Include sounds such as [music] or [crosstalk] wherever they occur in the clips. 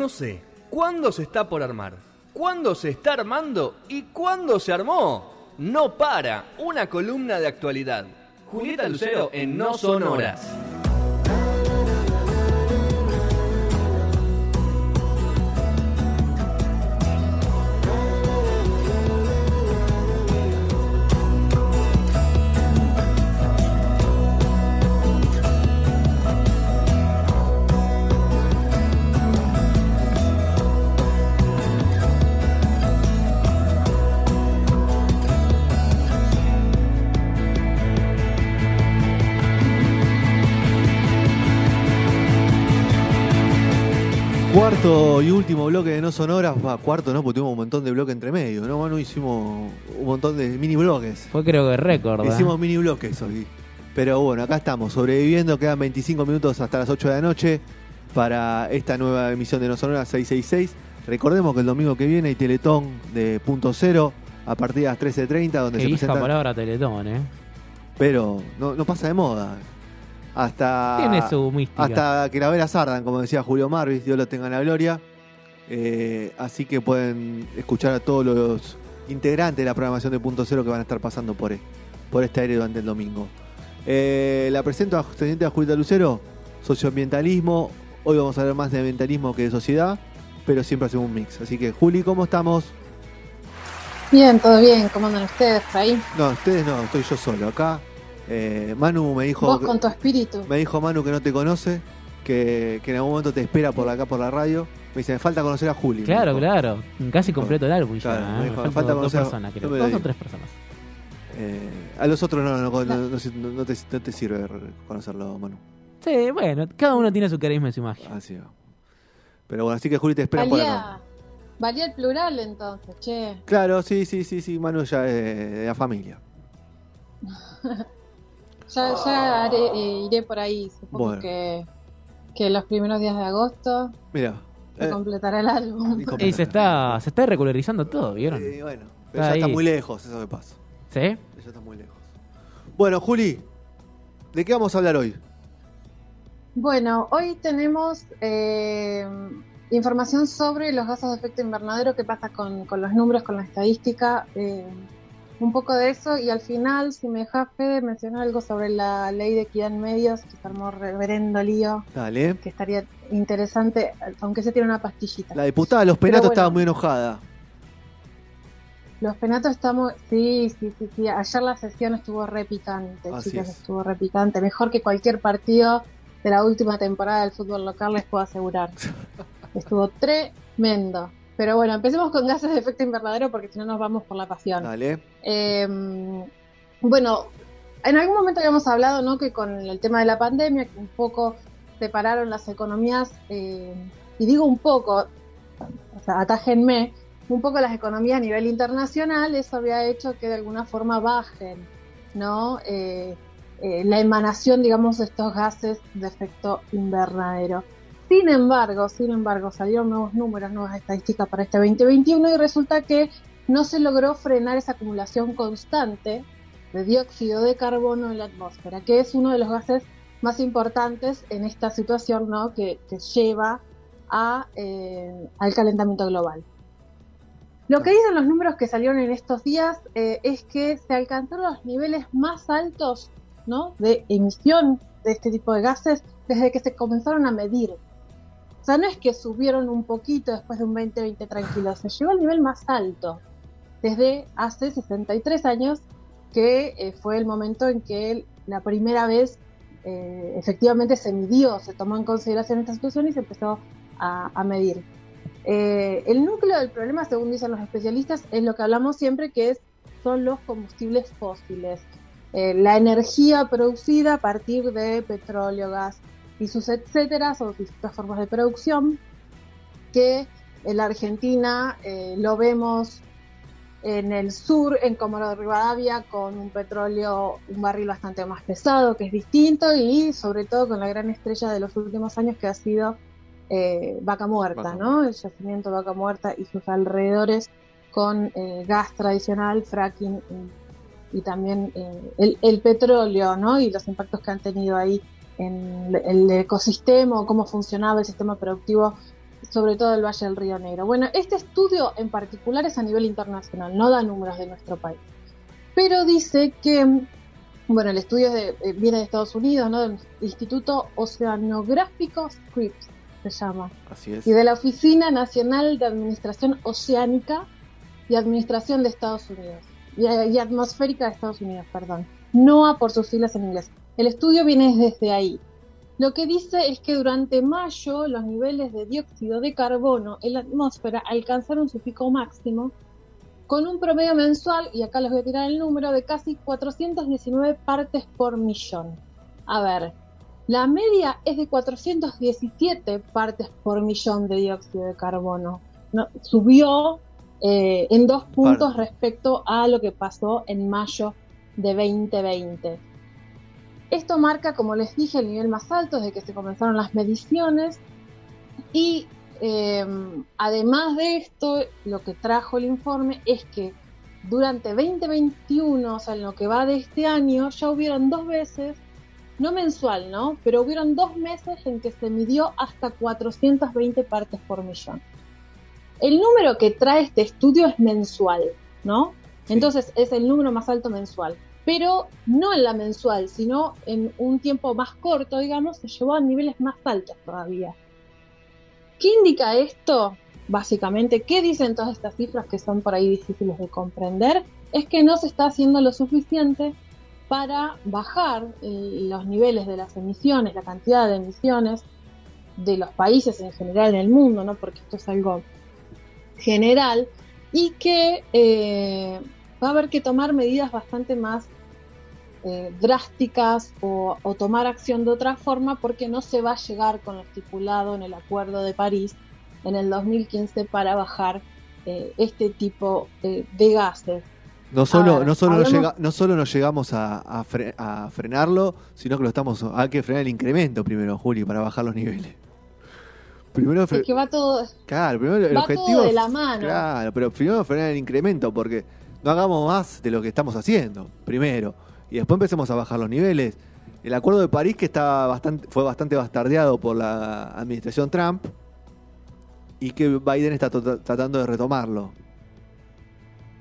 no sé, ¿cuándo se está por armar? ¿Cuándo se está armando? ¿Y cuándo se armó? No para, una columna de actualidad. Julieta Lucero en No Son Cuarto y último bloque de No Sonoras, va, cuarto no, porque tuvimos un montón de bloques entre medio, ¿no, Manu? Hicimos un montón de mini bloques. Fue creo que récord. ¿eh? Hicimos mini bloques hoy. Pero bueno, acá estamos, sobreviviendo, quedan 25 minutos hasta las 8 de la noche para esta nueva emisión de No Sonoras 666. Recordemos que el domingo que viene hay Teletón de punto cero a partir de las 13.30, donde Qué se presenta. palabra Teletón, ¿eh? Pero no, no pasa de moda. Hasta, Tiene su mística. hasta que la veras ardan, como decía Julio Marvis, Dios lo tenga en la gloria. Eh, así que pueden escuchar a todos los integrantes de la programación de Punto Cero que van a estar pasando por, por este aire durante el domingo. Eh, la presento a Teniente a Julieta Lucero, socioambientalismo. Hoy vamos a hablar más de ambientalismo que de sociedad, pero siempre hacemos un mix. Así que, Juli, ¿cómo estamos? Bien, todo bien. ¿Cómo andan ustedes por ahí? No, ustedes no, estoy yo solo acá. Eh, Manu me dijo. Vos con tu espíritu. Me dijo Manu que no te conoce, que, que en algún momento te espera por acá por la radio. Me dice, me falta conocer a Juli. me Claro, dijo. claro. Casi completo el álbum ya. Claro, me ¿eh? dijo, me faltan falta dos conocer- personas, creo. no me Dos o dijo. tres personas. Eh, a los otros no, no, no, no- no se- no te, no te sirve conocerlo, Manu. Sí, bueno, cada uno tiene su carisma y su magia. Así va. Pero bueno, así que Juli te espera por acá. Valía, valía el plural entonces, che. Claro, sí, sí, sí, sí, Manu ya es de la familia. [laughs] Ya, ya haré- eh, iré por ahí. Supongo Bueno. que, que los primeros días de agosto Mira. se eh, completará el álbum. Y se está, se está regularizando todo, ¿vieron? eh, bueno, pero Está ya está muy lejos, eso que pasa. ¿Sí? Ya está muy lejos. Bueno, Juli, ¿de qué vamos a hablar hoy? Bueno, hoy tenemos eh, información sobre los gases de efecto invernadero, qué pasa con, con los números, con la estadística, eh, un poco de eso y al final, si me dejas Fede, mencionar algo sobre la ley de equidad en medios, que se armó reverendo lío, Dale. que estaría interesante, aunque se tiene una pastillita. La diputada de los penatos bueno. estaba muy enojada. Los penatos estamos, sí, sí, sí, sí, ayer la sesión estuvo repicante, Así chicos, es. estuvo repicante, mejor que cualquier partido de la última temporada del fútbol local, les puedo asegurar. [laughs] Estuvo tremendo. Pero bueno, empecemos con gases de efecto invernadero porque si no nos vamos por la pasión. Dale. Eh, bueno, en algún momento habíamos hablado ¿no? que con el tema de la pandemia, que un poco separaron las economías, eh, y digo un poco, o sea, atájenme, un poco las economías a nivel internacional, eso había hecho que de alguna forma bajen ¿no? Eh, eh, la emanación, digamos, de estos gases de efecto invernadero. Sin embargo, sin embargo, salieron nuevos números, nuevas estadísticas para este 2021 y resulta que no se logró frenar esa acumulación constante de dióxido de carbono en la atmósfera, que es uno de los gases más importantes en esta situación ¿no? que, lleva eh, al calentamiento global. Lo que dicen los números que salieron en estos días eh, es que se alcanzaron los niveles más altos de emisión de este tipo de gases desde que se comenzaron a medir. O sea, no es que subieron un poquito después de un 2020 tranquilo, se llegó al nivel más alto desde hace 63 años, que eh, fue el momento en que la primera vez eh, efectivamente se midió, se tomó en consideración esta situación y se empezó a, medir. Eh, el núcleo del problema, según dicen los especialistas, es lo que hablamos siempre, que es, son los combustibles fósiles. La energía producida a partir de petróleo, gas y sus etcétera, son distintas formas de producción, que en la Argentina eh, lo vemos en el sur, en Comodoro Rivadavia, con un petróleo, un barril bastante más pesado, que es distinto, y sobre todo con la gran estrella de los últimos años que ha sido eh, Vaca Muerta, Vaca ¿no? El yacimiento Vaca Muerta y sus alrededores con eh, gas tradicional, fracking y, y también eh, el, el, petróleo, ¿no? Y los impactos que han tenido ahí en el ecosistema o cómo funcionaba el sistema productivo sobre todo el Valle del Río Negro. Bueno, este estudio en particular es a nivel internacional, no da números de nuestro país, pero dice que, bueno, el estudio de, eh, viene de Estados Unidos, ¿no? del Instituto Oceanográfico Scripps, se llama, Así es. y de la Oficina Nacional de Administración Oceánica y Administración de Estados Unidos, y, y Atmosférica de Estados Unidos, perdón, NOAA por sus siglas en inglés. El estudio viene desde ahí. Lo que dice es que durante mayo los niveles de dióxido de carbono en la atmósfera alcanzaron su pico máximo con un promedio mensual, y acá les voy a tirar el número, de casi 419 partes por millón. A ver, la media es de 417 partes por millón de dióxido de carbono. No, subió eh, en dos puntos Par- respecto a lo que pasó en mayo de 2020. Esto marca, como les dije, el nivel más alto desde que se comenzaron las mediciones y eh, además de esto, lo que trajo el informe es que durante 2021, o sea, en lo que va de este año, ya hubieron dos veces, no mensual, ¿no? Pero hubieron dos meses en que se midió hasta 420 partes por millón. El número que trae este estudio es mensual, ¿no? Entonces es el número más alto mensual. Pero no en la mensual, sino en un tiempo más corto, digamos, se llevó a niveles más altos todavía. ¿Qué indica esto? Básicamente, ¿qué dicen todas estas cifras que son por ahí difíciles de comprender? Es que no se está haciendo lo suficiente para bajar eh, los niveles de las emisiones, la cantidad de emisiones de los países en general en el mundo, ¿no? Porque esto es algo general y que eh, va a haber que tomar medidas bastante más eh, drásticas o, o tomar acción de otra forma porque no se va a llegar con lo estipulado en el Acuerdo de París en el 2015 para bajar eh, este tipo eh, de gases. No solo, ver, no, solo hablamos- llega- no solo nos llegamos a, a fre- a frenarlo, sino que lo estamos. Hay que frenar el incremento primero, Juli, para bajar los niveles. Primero, Es que va todo, claro, primero el va objetivo. todo de la mano. Claro, pero primero frenar el incremento, porque no hagamos más de lo que estamos haciendo, primero. Y después empecemos a bajar los niveles. El acuerdo de París, que está bastante, fue bastante bastardeado por la administración Trump, y que Biden está to- tratando de retomarlo.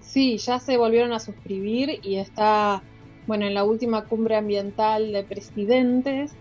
Sí, ya se volvieron a suscribir y está, bueno, en la última cumbre ambiental de presidentes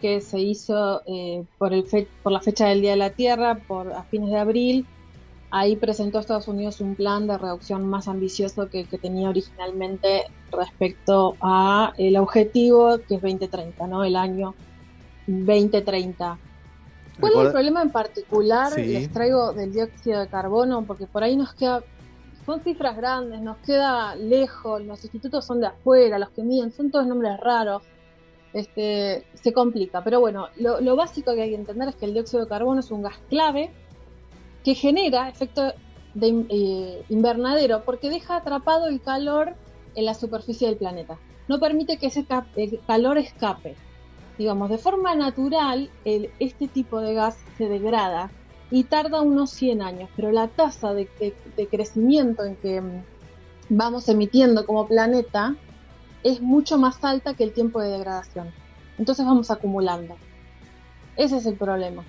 que se hizo eh, por, el fe- por la fecha del Día de la Tierra, por a fines de abril. Ahí presentó Estados Unidos un plan de reducción más ambicioso que el que tenía originalmente respecto a el objetivo que es 2030, ¿no? El año 2030. ¿Cuál es el problema en particular? Sí. Les traigo del dióxido de carbono, porque por ahí nos queda, son cifras grandes, nos queda lejos, los institutos son de afuera, los que miden, son todos nombres raros, este, se complica. Pero bueno, lo, básico que hay que entender es que el dióxido de carbono es un gas clave que genera efecto de eh, invernadero porque deja atrapado el calor en la superficie del planeta. No permite que ese calor escape digamos, de forma natural, el- este tipo de gas se degrada y tarda unos 100 años, pero la tasa de crecimiento en que mm, vamos emitiendo como planeta es mucho más alta que el tiempo de degradación. Entonces vamos acumulando. Ese es el problema.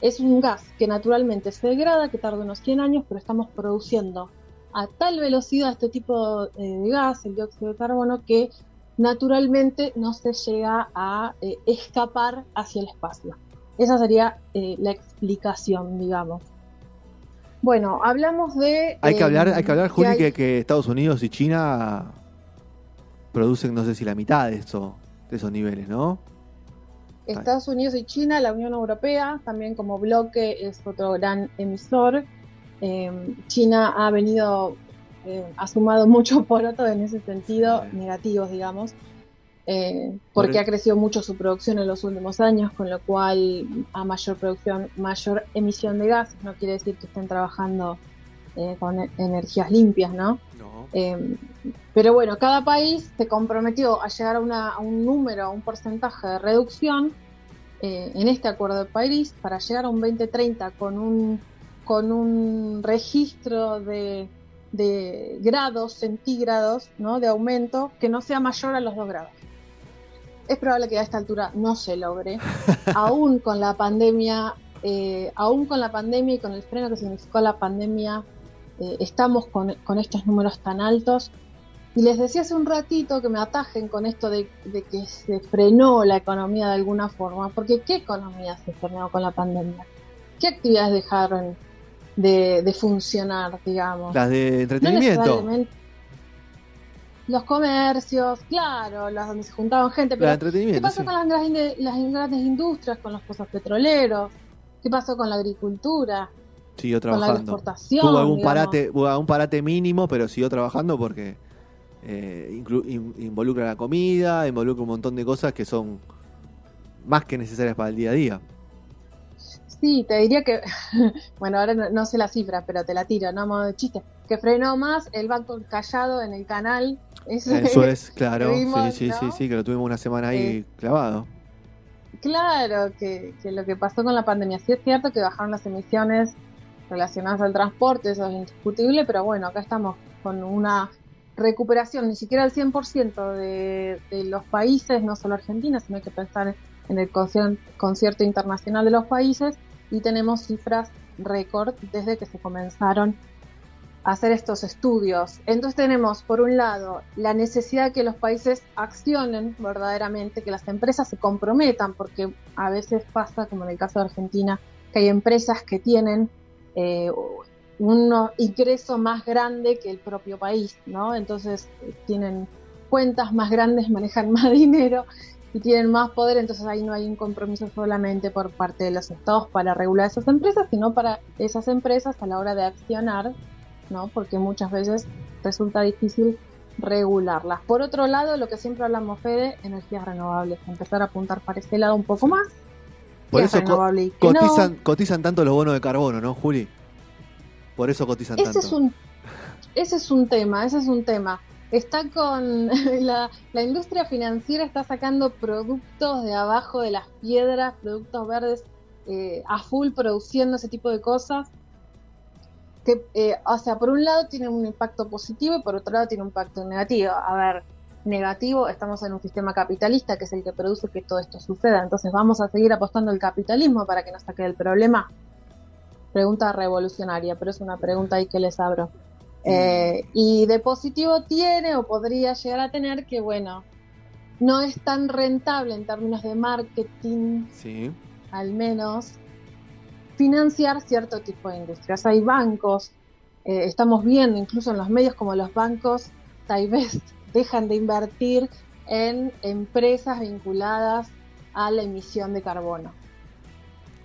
Es un gas que naturalmente se degrada, que tarda unos 100 años, pero estamos produciendo a tal velocidad este tipo eh, de gas, el dióxido de carbono, que naturalmente no se llega a eh, escapar hacia el espacio. Esa sería eh, la explicación, digamos. Bueno, hablamos de... Hay que eh, hablar, hay que hablar, Juli, hay- que, que Estados Unidos y China producen, no sé si la mitad de eso, de esos niveles, ¿no? Estados Unidos y China, la Unión Europea, también como bloque es otro gran emisor. Eh, China ha venido, eh, ha sumado mucho [laughs] poroto en ese sentido, Sí. negativos, digamos, eh, Por porque ha crecido mucho su producción en los últimos años, con lo cual a mayor producción, mayor emisión de gases. No quiere decir que estén trabajando eh, con e- energías limpias, ¿no? No. Eh, pero bueno, cada país se comprometió a llegar a, una- a un número, a un porcentaje de reducción eh, en este Acuerdo de París para llegar a un 2030 con un, con un registro de, de grados centígrados ¿no? de aumento que no sea mayor a los 2 grados. Es probable que a esta altura no se logre, [laughs] aún con la pandemia eh, aún con la pandemia y con el freno que significó la pandemia, eh, estamos con, con estos números tan altos. Y les decía hace un ratito que me atajen con esto de, de que se frenó la economía de alguna forma, porque ¿qué economía se frenó con la pandemia? ¿Qué actividades dejaron de, de funcionar, digamos? Las de No entretenimiento. necesariamente- Los comercios, claro, las donde se juntaban gente, Las pero ¿qué pasó sí. con las grandes, las grandes industrias, con los pozos petroleros? ¿Qué pasó con la agricultura? Siguió Con la trabajando. exportación. Tuvo algún digamos? parate, algún parate mínimo, pero siguió trabajando porque eh, inclu- in- involucra la comida, involucra un montón de cosas que son más que necesarias para el día a día. Sí, te diría que, [laughs] bueno, ahora no, no sé la cifra, pero te la tiro, no modo de chiste, que frenó más el banco callado en el canal. Ese- Eso [laughs] es, claro. vimos, sí, sí, ¿no? sí, sí, que lo tuvimos una semana ahí Eh, clavado. Claro, que, que lo que pasó con la pandemia, sí es cierto que bajaron las emisiones relacionadas al transporte, eso es indiscutible, pero bueno, acá estamos con una recuperación, ni siquiera al 100% de, de los países, no solo Argentina, sino hay que pensar en el concierto internacional de los países y tenemos cifras récord desde que se comenzaron a hacer estos estudios. Entonces tenemos, por un lado, la necesidad de que los países accionen verdaderamente, que las empresas se comprometan, porque a veces pasa, como en el caso de Argentina, que hay empresas que tienen eh, un ingreso más grande que el propio país, ¿no? Entonces tienen cuentas más grandes, manejan más [laughs] dinero y tienen más poder, entonces ahí no hay un compromiso solamente por parte de los estados para regular esas empresas, sino para esas empresas a la hora de accionar, ¿no? Porque muchas veces resulta difícil regularlas. Por otro lado, lo que siempre hablamos, Fede, energías renovables, empezar a apuntar para ese lado un poco más. Por eso co- no. cotizan, cotizan tanto los bonos de carbono, ¿no, Juli? Por eso cotizan Ese tanto. es un ese es un tema, ese es un tema. Está con [laughs] la, la industria financiera está sacando productos de abajo de las piedras, productos verdes eh, a full produciendo ese tipo de cosas. Que, eh, o sea, por un lado tiene un impacto positivo y por otro lado tiene un impacto negativo. A ver, negativo, estamos en un sistema capitalista que es el que produce que todo esto suceda. Entonces, ¿vamos a seguir apostando al capitalismo para que nos saque del problema? Pregunta revolucionaria, pero es una pregunta ahí que les abro. Eh, y de positivo tiene o podría llegar a tener que, bueno, no es tan rentable en términos de marketing, Sí. al menos, financiar cierto tipo de industrias. Hay bancos, eh, estamos viendo incluso en los medios como los bancos, tal vez dejan de invertir en empresas vinculadas a la emisión de carbono.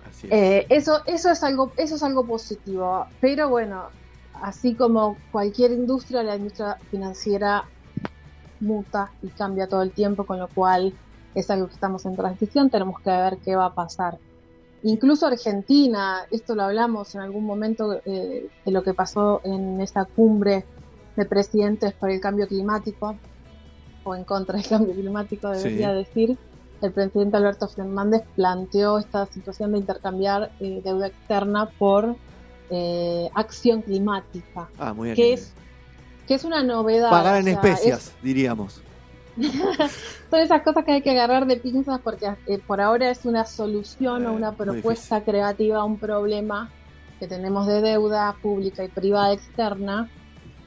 Así es. Eh, eso, eso es algo, eso es algo positivo. Pero bueno, así como cualquier industria, la industria financiera muta y cambia todo el tiempo, con lo cual es algo que estamos en transición, tenemos que ver qué va a pasar. Incluso Argentina, esto lo hablamos en algún momento eh, de lo que pasó en esa cumbre de presidentes por el cambio climático, o en contra del cambio climático, debería Sí. decir. El presidente Alberto Fernández planteó esta situación de intercambiar eh, deuda externa por eh, acción climática, ah, muy bien. que es, que es una novedad. Pagar o en sea, especias, diríamos. [laughs] son esas cosas que hay que agarrar de pinzas porque eh, por ahora es una solución o Eh, una propuesta creativa a un problema que tenemos de deuda pública y privada externa.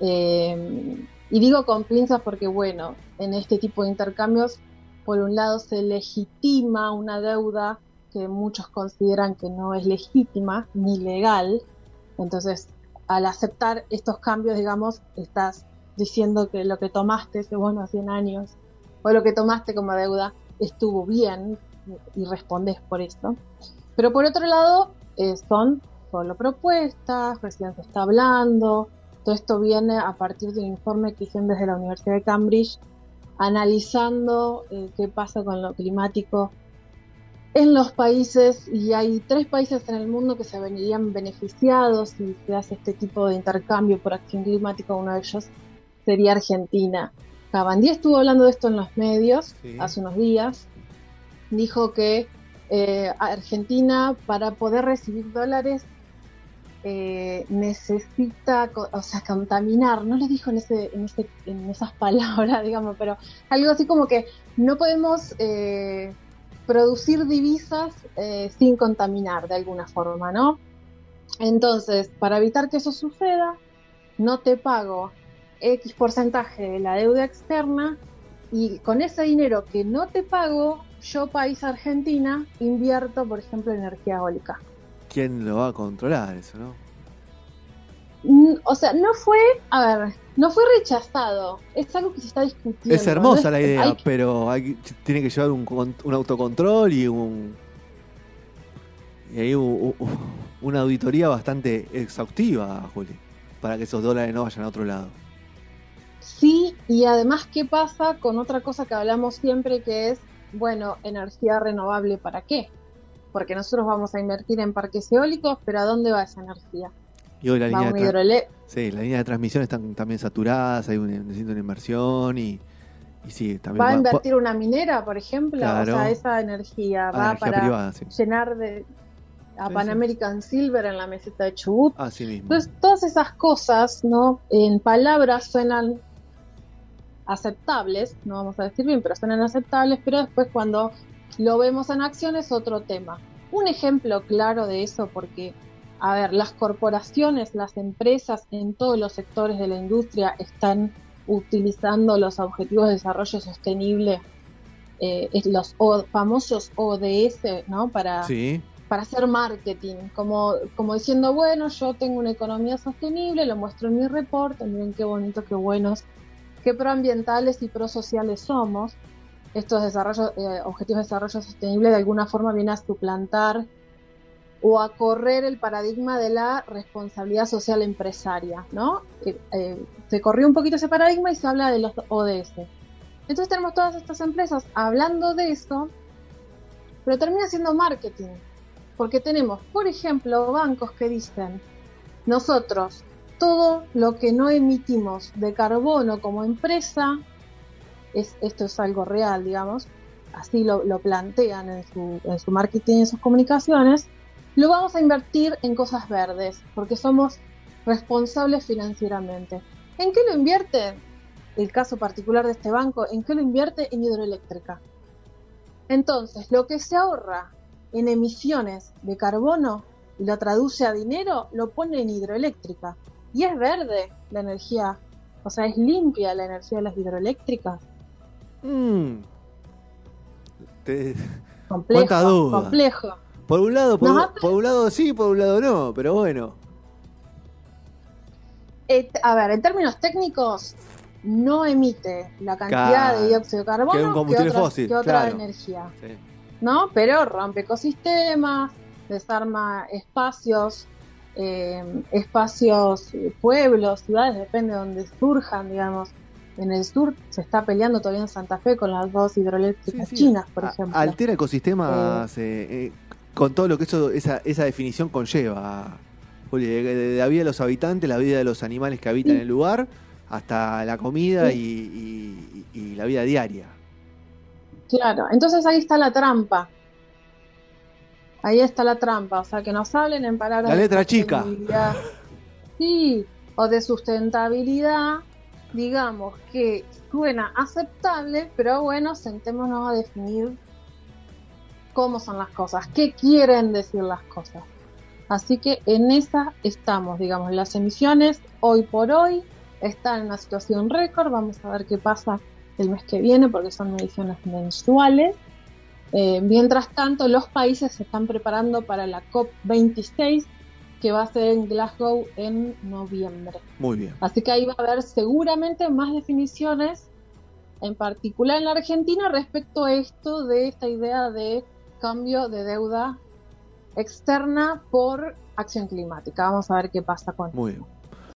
Eh, y digo con pinzas porque, bueno, en este tipo de intercambios, por un lado se legitima una deuda que muchos consideran que no es legítima ni legal. Entonces, al aceptar estos cambios, digamos, estás diciendo que lo que tomaste bono a 100 años o lo que tomaste como deuda estuvo bien y respondes por esto. Pero por otro lado, eh, son solo propuestas, recién se está hablando, todo esto viene a partir de un informe que hicieron desde la Universidad de Cambridge analizando eh, qué pasa con lo climático en los países y hay tres países en el mundo que se verían beneficiados si se hace este tipo de intercambio por acción climática, uno de ellos sería Argentina. Cabandí estuvo hablando de esto en los medios Sí. hace unos días. Dijo que eh, Argentina, para poder recibir dólares, eh, necesita, o sea, contaminar. No lo dijo en, ese, en, ese, en esas [laughs] palabras, digamos, pero algo así como que no podemos eh, producir divisas eh, sin contaminar de alguna forma, ¿no? Entonces, para evitar que eso suceda, no te pago X porcentaje de la deuda externa y con ese dinero que no te pago, yo, país Argentina, invierto, por ejemplo, en energía eólica. ¿Quién lo va a controlar eso, no? Mm, O sea, no fue, a ver, no fue rechazado, es algo que se está discutiendo. Es hermosa ¿no? la idea, hay- pero hay, tiene que llevar un, con- un autocontrol y un. Y hay un- un- una auditoría bastante exhaustiva, Juli, para que esos dólares no vayan a otro lado. Sí, y además, ¿qué pasa con otra cosa que hablamos siempre que es, bueno, energía renovable para qué? Porque nosotros vamos a invertir en parques eólicos, pero ¿a dónde va esa energía? Y hoy la línea, de sí, la línea de transmisión están también saturadas, hay un, necesita una inversión y, y sí, también ¿Va a invertir una minera, por ejemplo? Claro. O sea, esa energía a la va energía para privada, sí. llenar de a Sí, Pan. American Silver en la meseta de Chubut. Así mismo. Entonces, todas esas cosas, ¿no? En palabras suenan aceptables, no vamos a decir bien, pero suenan aceptables, pero después cuando lo vemos en acción es otro tema. Un ejemplo claro de eso, porque, a ver, las corporaciones, las empresas en todos los sectores de la industria están utilizando los objetivos de desarrollo sostenible, eh, los O- famosos ODS, ¿no? Para, sí, para hacer marketing, como, como diciendo, bueno, yo tengo una economía sostenible, lo muestro en mi reporte, miren qué bonito, qué buenos, qué proambientales y prosociales somos. Estos eh, objetivos de desarrollo sostenible de alguna forma vienen a suplantar o a correr el paradigma de la responsabilidad social empresaria, ¿no? Eh, eh, se corrió un poquito ese paradigma y se habla de los ODS. Entonces tenemos todas estas empresas hablando de eso, pero termina siendo marketing. Porque tenemos, por ejemplo, bancos que dicen, nosotros todo lo que no emitimos de carbono como empresa, es, esto es algo real, digamos, así lo, plantean en su, en su marketing y en sus comunicaciones, lo vamos a invertir en cosas verdes, porque somos responsables financieramente. ¿En qué lo invierte? El caso particular de este banco, ¿en qué lo invierte? En hidroeléctrica. Entonces, lo que se ahorra en emisiones de carbono y lo traduce a dinero, lo pone en hidroeléctrica. Y es verde la energía, o sea, es limpia la energía de las hidroeléctricas. Mm. Te- Complejo, Cuánta duda. complejo. por un lado, por, un- por un lado sí, por un lado no, pero bueno. Eh, a ver, en términos técnicos, no emite la cantidad de dióxido de carbono que un combustible otra, fósil, que otra claro. energía. Sí. ¿no? Pero rompe ecosistemas, desarma espacios, eh, espacios, pueblos, ciudades, depende de donde surjan, digamos. En el sur se está peleando todavía en Santa Fe con las dos hidroeléctricas Sí, sí. chinas, por A- ejemplo. Altera ecosistemas eh, eh, con todo lo que eso, esa, esa definición conlleva. Juli, de, de- de la vida de los habitantes, la vida de los animales que habitan en el lugar, hasta la comida y, y- y la vida diaria. Claro, entonces ahí está la trampa. Ahí está la trampa, o sea, que nos hablen en palabras La de letra chica. sostenibilidad. Sí, o de sustentabilidad, digamos que suena aceptable, pero bueno, sentémonos a definir cómo son las cosas, qué quieren decir las cosas. Así que en esa estamos, digamos, las emisiones hoy por hoy están en una situación récord, vamos a ver qué pasa el mes que viene porque son mediciones mensuales. Eh, mientras tanto, los países se están preparando para la COP26 que va a ser en Glasgow en noviembre. Muy bien. Así que ahí va a haber seguramente más definiciones, en particular en la Argentina, respecto a esto de esta idea de cambio de deuda externa por acción climática. Vamos a ver qué pasa con Muy bien.